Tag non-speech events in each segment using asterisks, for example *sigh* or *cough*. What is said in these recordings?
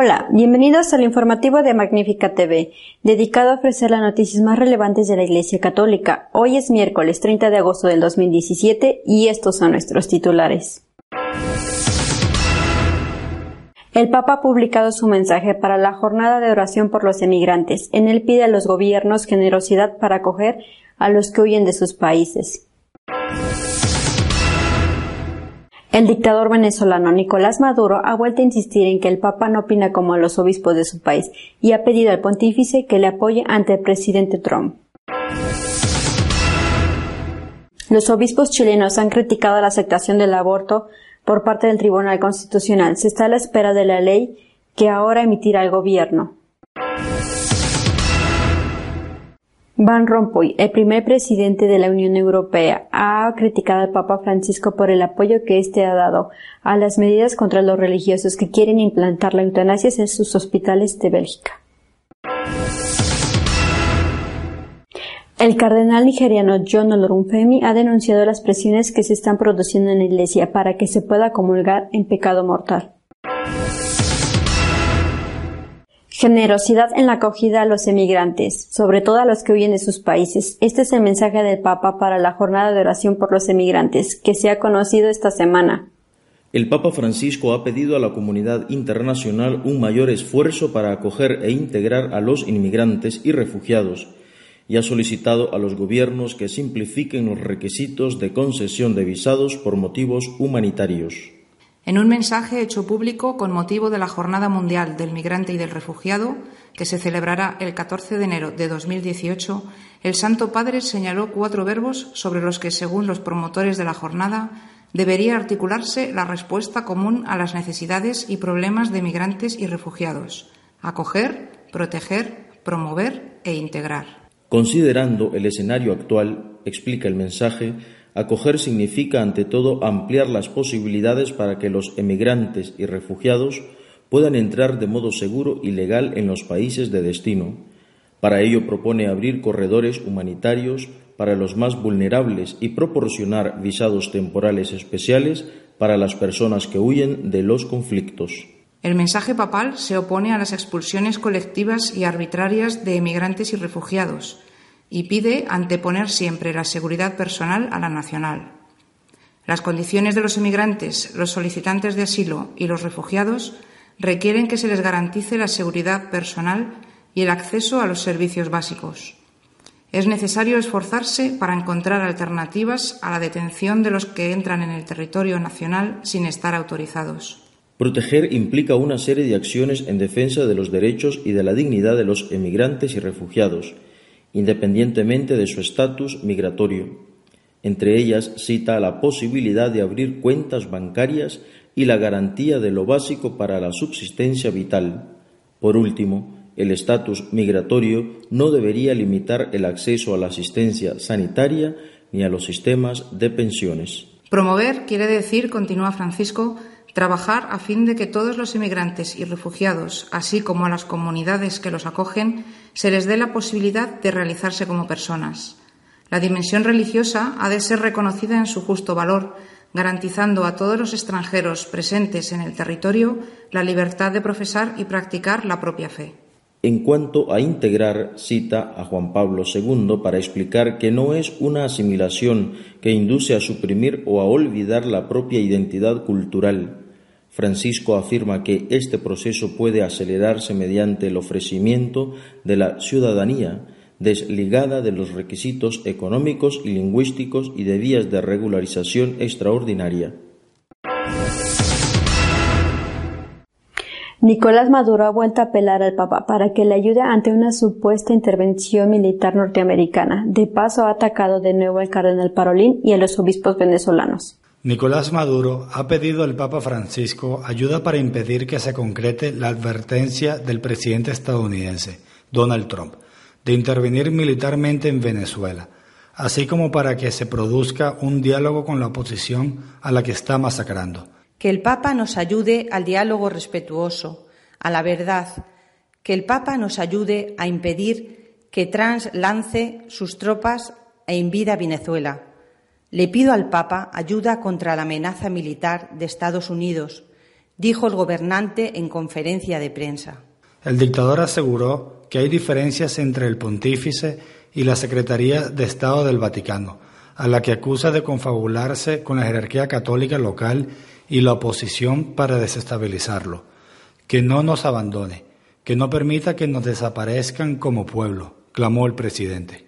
Hola, bienvenidos al informativo de Magnífica TV, dedicado a ofrecer las noticias más relevantes de la Iglesia Católica. Hoy es miércoles 30 de agosto del 2017 y estos son nuestros titulares. El Papa ha publicado su mensaje para la jornada de oración por los emigrantes. En él pide a los gobiernos generosidad para acoger a los que huyen de sus países. El dictador venezolano Nicolás Maduro ha vuelto a insistir en que el Papa no opina como los obispos de su país y ha pedido al pontífice que le apoye ante el presidente Trump. Los obispos chilenos han criticado la aceptación del aborto por parte del Tribunal Constitucional. Se está a la espera de la ley que ahora emitirá el gobierno. Van Rompuy, el primer presidente de la Unión Europea, ha criticado al Papa Francisco por el apoyo que éste ha dado a las medidas contra los religiosos que quieren implantar la eutanasia en sus hospitales de Bélgica. El cardenal nigeriano John Olorunfemi ha denunciado las presiones que se están produciendo en la Iglesia para que se pueda comulgar en pecado mortal. Generosidad en la acogida a los emigrantes, sobre todo a los que huyen de sus países. Este es el mensaje del Papa para la jornada de oración por los emigrantes, que se ha conocido esta semana. El Papa Francisco ha pedido a la comunidad internacional un mayor esfuerzo para acoger e integrar a los inmigrantes y refugiados y ha solicitado a los gobiernos que simplifiquen los requisitos de concesión de visados por motivos humanitarios. En un mensaje hecho público con motivo de la Jornada Mundial del Migrante y del Refugiado, que se celebrará el 14 de enero de 2018, el Santo Padre señaló cuatro verbos sobre los que, según los promotores de la jornada, debería articularse la respuesta común a las necesidades y problemas de migrantes y refugiados acoger, proteger, promover e integrar. Considerando el escenario actual, explica el mensaje, Acoger significa, ante todo, ampliar las posibilidades para que los emigrantes y refugiados puedan entrar de modo seguro y legal en los países de destino. Para ello propone abrir corredores humanitarios para los más vulnerables y proporcionar visados temporales especiales para las personas que huyen de los conflictos. El mensaje papal se opone a las expulsiones colectivas y arbitrarias de emigrantes y refugiados y pide anteponer siempre la seguridad personal a la nacional. Las condiciones de los emigrantes, los solicitantes de asilo y los refugiados requieren que se les garantice la seguridad personal y el acceso a los servicios básicos. Es necesario esforzarse para encontrar alternativas a la detención de los que entran en el territorio nacional sin estar autorizados. Proteger implica una serie de acciones en defensa de los derechos y de la dignidad de los emigrantes y refugiados, independientemente de su estatus migratorio. Entre ellas cita la posibilidad de abrir cuentas bancarias y la garantía de lo básico para la subsistencia vital. Por último, el estatus migratorio no debería limitar el acceso a la asistencia sanitaria ni a los sistemas de pensiones. Promover quiere decir, continúa Francisco, trabajar a fin de que todos los inmigrantes y refugiados, así como a las comunidades que los acogen, se les dé la posibilidad de realizarse como personas. La dimensión religiosa ha de ser reconocida en su justo valor, garantizando a todos los extranjeros presentes en el territorio la libertad de profesar y practicar la propia fe. En cuanto a integrar, cita a Juan Pablo II para explicar que no es una asimilación que induce a suprimir o a olvidar la propia identidad cultural, Francisco afirma que este proceso puede acelerarse mediante el ofrecimiento de la ciudadanía desligada de los requisitos económicos y lingüísticos y de vías de regularización extraordinaria. Nicolás Maduro ha vuelto a apelar al Papa para que le ayude ante una supuesta intervención militar norteamericana. De paso, ha atacado de nuevo al cardenal Parolín y a los obispos venezolanos. Nicolás Maduro ha pedido al Papa Francisco ayuda para impedir que se concrete la advertencia del presidente estadounidense, Donald Trump, de intervenir militarmente en Venezuela, así como para que se produzca un diálogo con la oposición a la que está masacrando. Que el Papa nos ayude al diálogo respetuoso, a la verdad, que el Papa nos ayude a impedir que Trans lance sus tropas e invida Venezuela le pido al Papa ayuda contra la amenaza militar de Estados Unidos, dijo el gobernante en conferencia de prensa. El dictador aseguró que hay diferencias entre el pontífice y la Secretaría de Estado del Vaticano, a la que acusa de confabularse con la jerarquía católica local y la oposición para desestabilizarlo. Que no nos abandone, que no permita que nos desaparezcan como pueblo, clamó el presidente.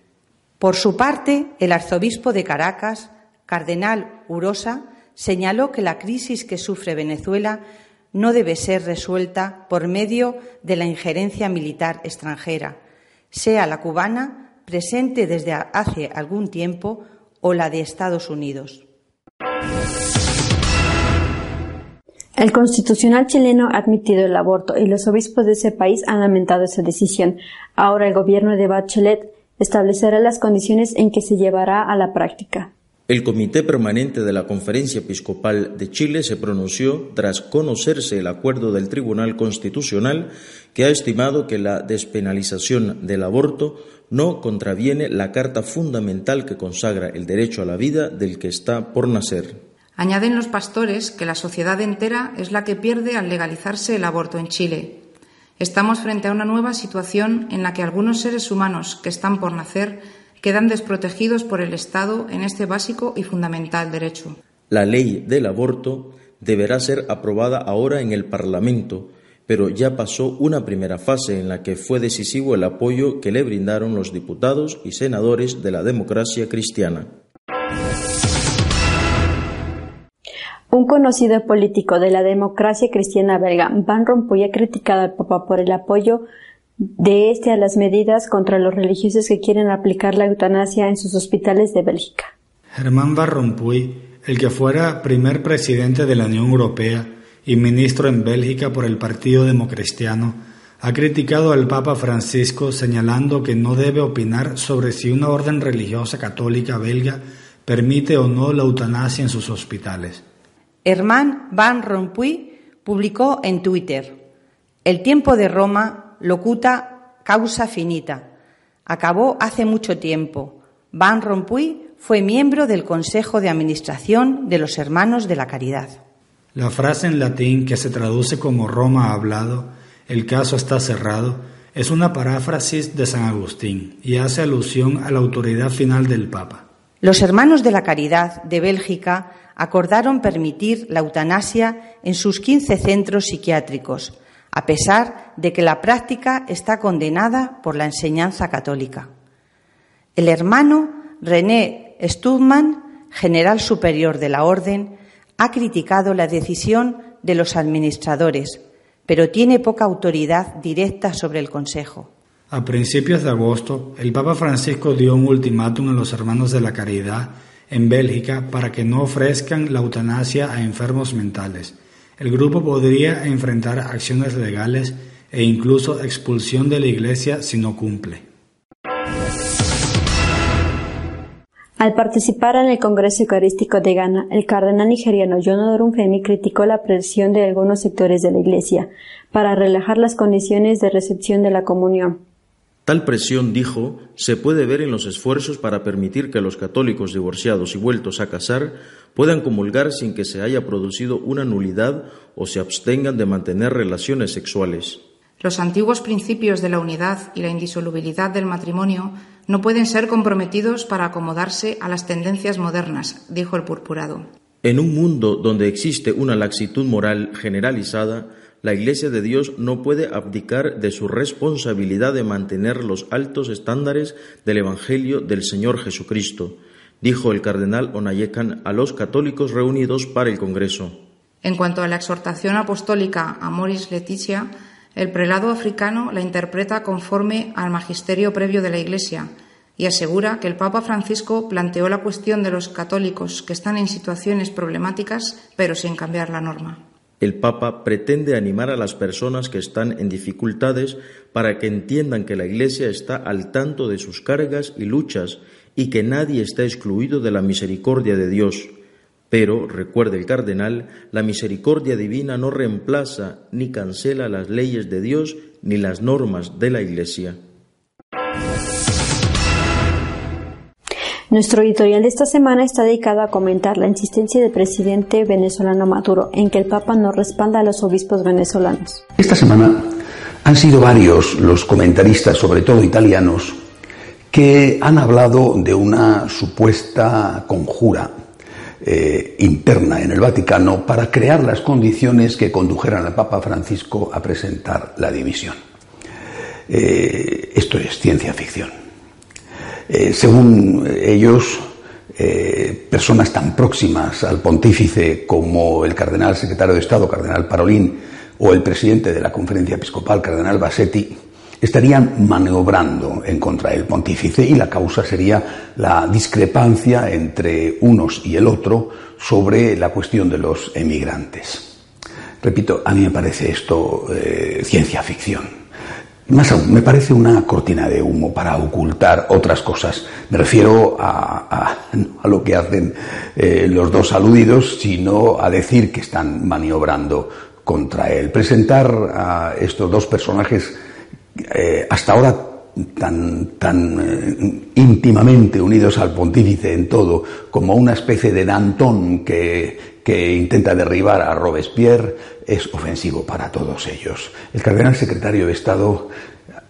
Por su parte, el arzobispo de Caracas, cardenal Urosa, señaló que la crisis que sufre Venezuela no debe ser resuelta por medio de la injerencia militar extranjera, sea la cubana, presente desde hace algún tiempo, o la de Estados Unidos. El constitucional chileno ha admitido el aborto y los obispos de ese país han lamentado esa decisión. Ahora el gobierno de Bachelet establecerá las condiciones en que se llevará a la práctica. El Comité Permanente de la Conferencia Episcopal de Chile se pronunció tras conocerse el acuerdo del Tribunal Constitucional que ha estimado que la despenalización del aborto no contraviene la Carta Fundamental que consagra el derecho a la vida del que está por nacer. Añaden los pastores que la sociedad entera es la que pierde al legalizarse el aborto en Chile. Estamos frente a una nueva situación en la que algunos seres humanos que están por nacer quedan desprotegidos por el Estado en este básico y fundamental derecho. La ley del aborto deberá ser aprobada ahora en el Parlamento, pero ya pasó una primera fase en la que fue decisivo el apoyo que le brindaron los diputados y senadores de la democracia cristiana. Un conocido político de la democracia cristiana belga, Van Rompuy, ha criticado al Papa por el apoyo de este a las medidas contra los religiosos que quieren aplicar la eutanasia en sus hospitales de Bélgica. Germán Van Rompuy, el que fuera primer presidente de la Unión Europea y ministro en Bélgica por el Partido Democristiano, ha criticado al Papa Francisco señalando que no debe opinar sobre si una orden religiosa católica belga permite o no la eutanasia en sus hospitales. Herman Van Rompuy publicó en Twitter: El tiempo de Roma locuta causa finita. Acabó hace mucho tiempo. Van Rompuy fue miembro del Consejo de Administración de los Hermanos de la Caridad. La frase en latín que se traduce como Roma ha hablado, el caso está cerrado, es una paráfrasis de San Agustín y hace alusión a la autoridad final del Papa. Los Hermanos de la Caridad de Bélgica acordaron permitir la eutanasia en sus 15 centros psiquiátricos, a pesar de que la práctica está condenada por la enseñanza católica. El hermano René Studman, general superior de la Orden, ha criticado la decisión de los administradores, pero tiene poca autoridad directa sobre el Consejo. A principios de agosto, el Papa Francisco dio un ultimátum a los hermanos de la Caridad en Bélgica para que no ofrezcan la eutanasia a enfermos mentales. El grupo podría enfrentar acciones legales e incluso expulsión de la Iglesia si no cumple. Al participar en el Congreso Eucarístico de Ghana, el cardenal nigeriano John Orunfemi criticó la presión de algunos sectores de la Iglesia para relajar las condiciones de recepción de la comunión. Tal presión, dijo, se puede ver en los esfuerzos para permitir que los católicos divorciados y vueltos a casar puedan comulgar sin que se haya producido una nulidad o se abstengan de mantener relaciones sexuales. Los antiguos principios de la unidad y la indisolubilidad del matrimonio no pueden ser comprometidos para acomodarse a las tendencias modernas, dijo el purpurado. En un mundo donde existe una laxitud moral generalizada, la Iglesia de Dios no puede abdicar de su responsabilidad de mantener los altos estándares del Evangelio del Señor Jesucristo, dijo el cardenal Onayekan a los católicos reunidos para el Congreso. En cuanto a la exhortación apostólica a Moris Leticia, el prelado africano la interpreta conforme al magisterio previo de la Iglesia y asegura que el Papa Francisco planteó la cuestión de los católicos que están en situaciones problemáticas, pero sin cambiar la norma. El Papa pretende animar a las personas que están en dificultades para que entiendan que la Iglesia está al tanto de sus cargas y luchas y que nadie está excluido de la misericordia de Dios. Pero, recuerde el cardenal, la misericordia divina no reemplaza ni cancela las leyes de Dios ni las normas de la Iglesia. Nuestro editorial de esta semana está dedicado a comentar la insistencia del presidente venezolano Maduro en que el Papa no respalda a los obispos venezolanos. Esta semana han sido varios los comentaristas, sobre todo italianos, que han hablado de una supuesta conjura eh, interna en el Vaticano para crear las condiciones que condujeran al Papa Francisco a presentar la división. Eh, esto es ciencia ficción. Eh, según ellos, eh, personas tan próximas al pontífice como el cardenal secretario de Estado, cardenal Parolín, o el presidente de la conferencia episcopal, cardenal Bassetti, estarían maniobrando en contra del pontífice y la causa sería la discrepancia entre unos y el otro sobre la cuestión de los emigrantes. Repito, a mí me parece esto eh, ciencia ficción. Más aún, me parece una cortina de humo para ocultar otras cosas. Me refiero a, lo que hacen eh, los dos aludidos, sino a decir que están maniobrando contra él. Presentar a estos dos personajes eh, hasta ahora tan, tan eh, íntimamente unidos al pontífice en todo, como una especie de Danton que, que intenta derribar a Robespierre, es ofensivo para todos ellos. El cardenal secretario de Estado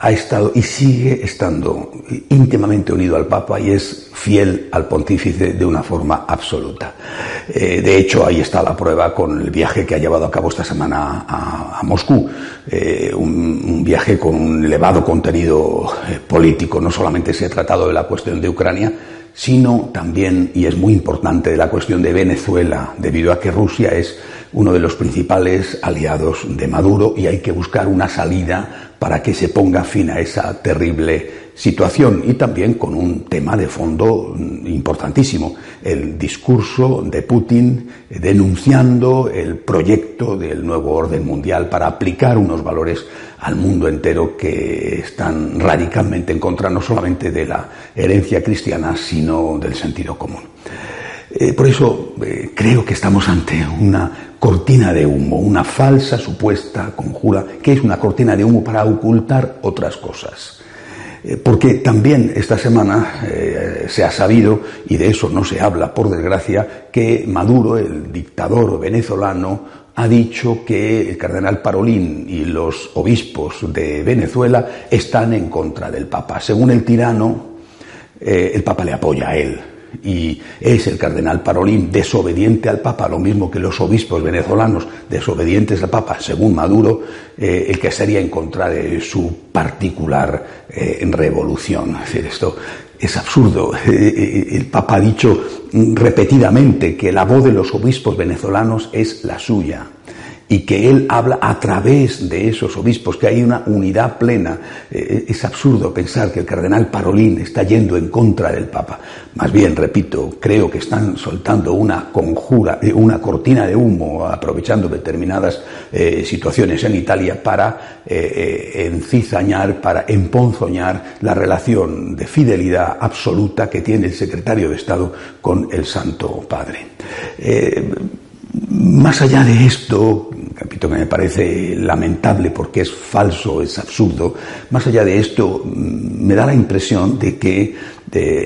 ha estado y sigue estando íntimamente unido al Papa y es fiel al pontífice de una forma absoluta. Eh, de hecho, ahí está la prueba con el viaje que ha llevado a cabo esta semana a, Moscú, eh, un, viaje con un elevado contenido eh, político. No solamente se ha tratado de la cuestión de Ucrania, sino también, y es muy importante, de la cuestión de Venezuela, debido a que Rusia es uno de los principales aliados de Maduro y hay que buscar una salida para que se ponga fin a esa terrible situación y también con un tema de fondo importantísimo, el discurso de Putin denunciando el proyecto del nuevo orden mundial para aplicar unos valores al mundo entero que están radicalmente en contra no solamente de la herencia cristiana, sino del sentido común. Eh, por eso eh, creo que estamos ante una cortina de humo, una falsa supuesta conjura, que es una cortina de humo para ocultar otras cosas. Eh, porque también esta semana se ha sabido, y de eso no se habla por desgracia, que Maduro, el dictador venezolano, ha dicho que el cardenal Parolín y los obispos de Venezuela están en contra del Papa. Según el tirano, el Papa le apoya a él y es el cardenal Parolín desobediente al Papa, lo mismo que los obispos venezolanos desobedientes al Papa, según Maduro, eh, el que estaría en contra de su particular eh, revolución. Decir, esto es absurdo. *laughs* Eh, el Papa ha dicho repetidamente que la voz de los obispos venezolanos es la suya y que él habla a través de esos obispos, que hay una unidad plena. Eh, es absurdo pensar que el cardenal Parolín está yendo en contra del Papa. Más bien, repito, creo que están soltando una conjura, eh, una cortina de humo, aprovechando determinadas eh, situaciones en Italia para encizañar, para emponzoñar la relación de fidelidad absoluta que tiene el secretario de Estado con el Santo Padre. Más allá de esto, capítulo que me parece lamentable porque es falso, es absurdo, más allá de esto, mm, me da la impresión de que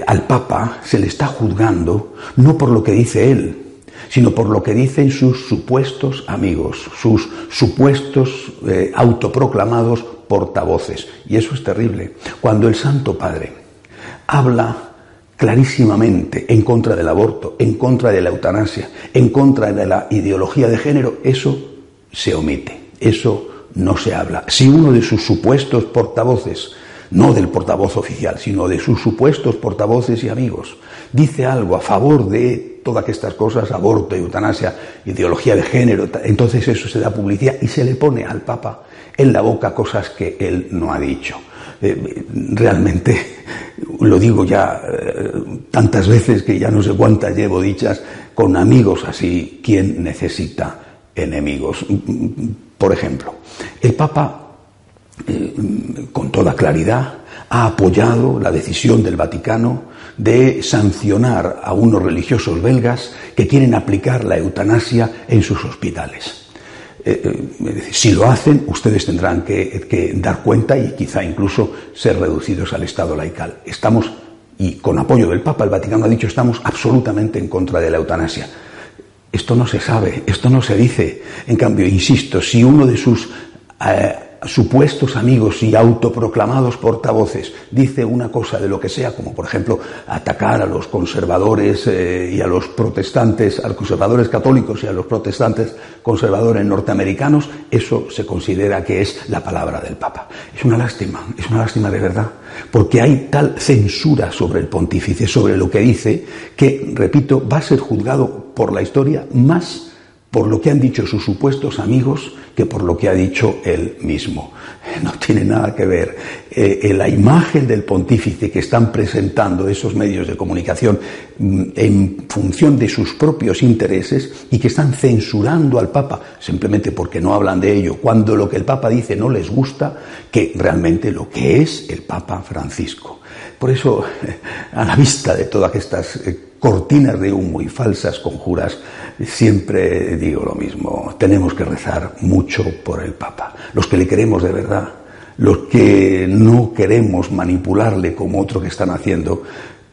al Papa se le está juzgando no por lo que dice él, sino por lo que dicen sus supuestos amigos, sus supuestos eh, autoproclamados portavoces. Y eso es terrible. Cuando el Santo Padre habla clarísimamente en contra del aborto, en contra de la eutanasia, en contra de la ideología de género, eso se omite, eso no se habla. Si uno de sus supuestos portavoces no del portavoz oficial, sino de sus supuestos portavoces y amigos, dice algo a favor de todas estas cosas, aborto, eutanasia, ideología de género, entonces eso se da publicidad y se le pone al Papa en la boca cosas que él no ha dicho. Eh, realmente, *laughs* lo digo ya eh, tantas veces que ya no sé cuántas llevo dichas, con amigos así, ¿quién necesita enemigos? Por ejemplo, el Papa eh, con toda claridad, ha apoyado la decisión del Vaticano de sancionar a unos religiosos belgas que quieren aplicar la eutanasia en sus hospitales. Eh, eh, si lo hacen, ustedes tendrán que, que, dar cuenta y quizá incluso ser reducidos al estado laical. Estamos, y con apoyo del Papa, el Vaticano ha dicho, estamos absolutamente en contra de la eutanasia. Esto no se sabe, esto no se dice. En cambio, insisto, si uno de sus supuestos amigos y autoproclamados portavoces dice una cosa de lo que sea, como por ejemplo atacar a los conservadores eh, y a los protestantes, a los conservadores católicos y a los protestantes conservadores norteamericanos, eso se considera que es la palabra del Papa. Es una lástima, es una lástima de verdad, porque hay tal censura sobre el pontífice, sobre lo que dice, que, repito, va a ser juzgado por la historia más por lo que han dicho sus supuestos amigos que por lo que ha dicho él mismo. *laughs* No tiene nada que ver. Eh, la imagen del pontífice que están presentando esos medios de comunicación mm, en función de sus propios intereses y que están censurando al Papa simplemente porque no hablan de ello, cuando lo que el Papa dice no les gusta, que realmente lo que es el Papa Francisco. Por eso, *laughs* a la vista de todas estas eh, cortinas de humo y falsas conjuras, siempre digo lo mismo, tenemos que rezar mucho por el Papa. Los que le queremos de verdad, los que no queremos manipularle como otro que están haciendo,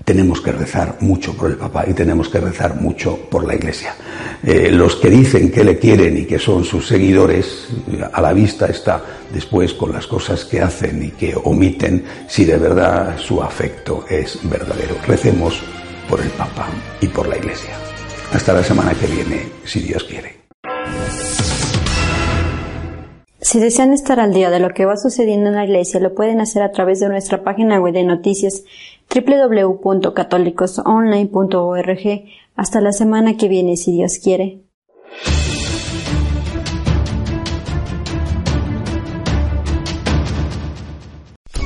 tenemos que rezar mucho por el Papa y tenemos que rezar mucho por la Iglesia. Eh, los que dicen que le quieren y que son sus seguidores, a la vista está después con las cosas que hacen y que omiten si de verdad su afecto es verdadero. Recemos por el Papa y por la Iglesia. Hasta la semana que viene, si Dios quiere. Si desean estar al día de lo que va sucediendo en la Iglesia, lo pueden hacer a través de nuestra página web de noticias www.católicosonline.org. Hasta la semana que viene, si Dios quiere.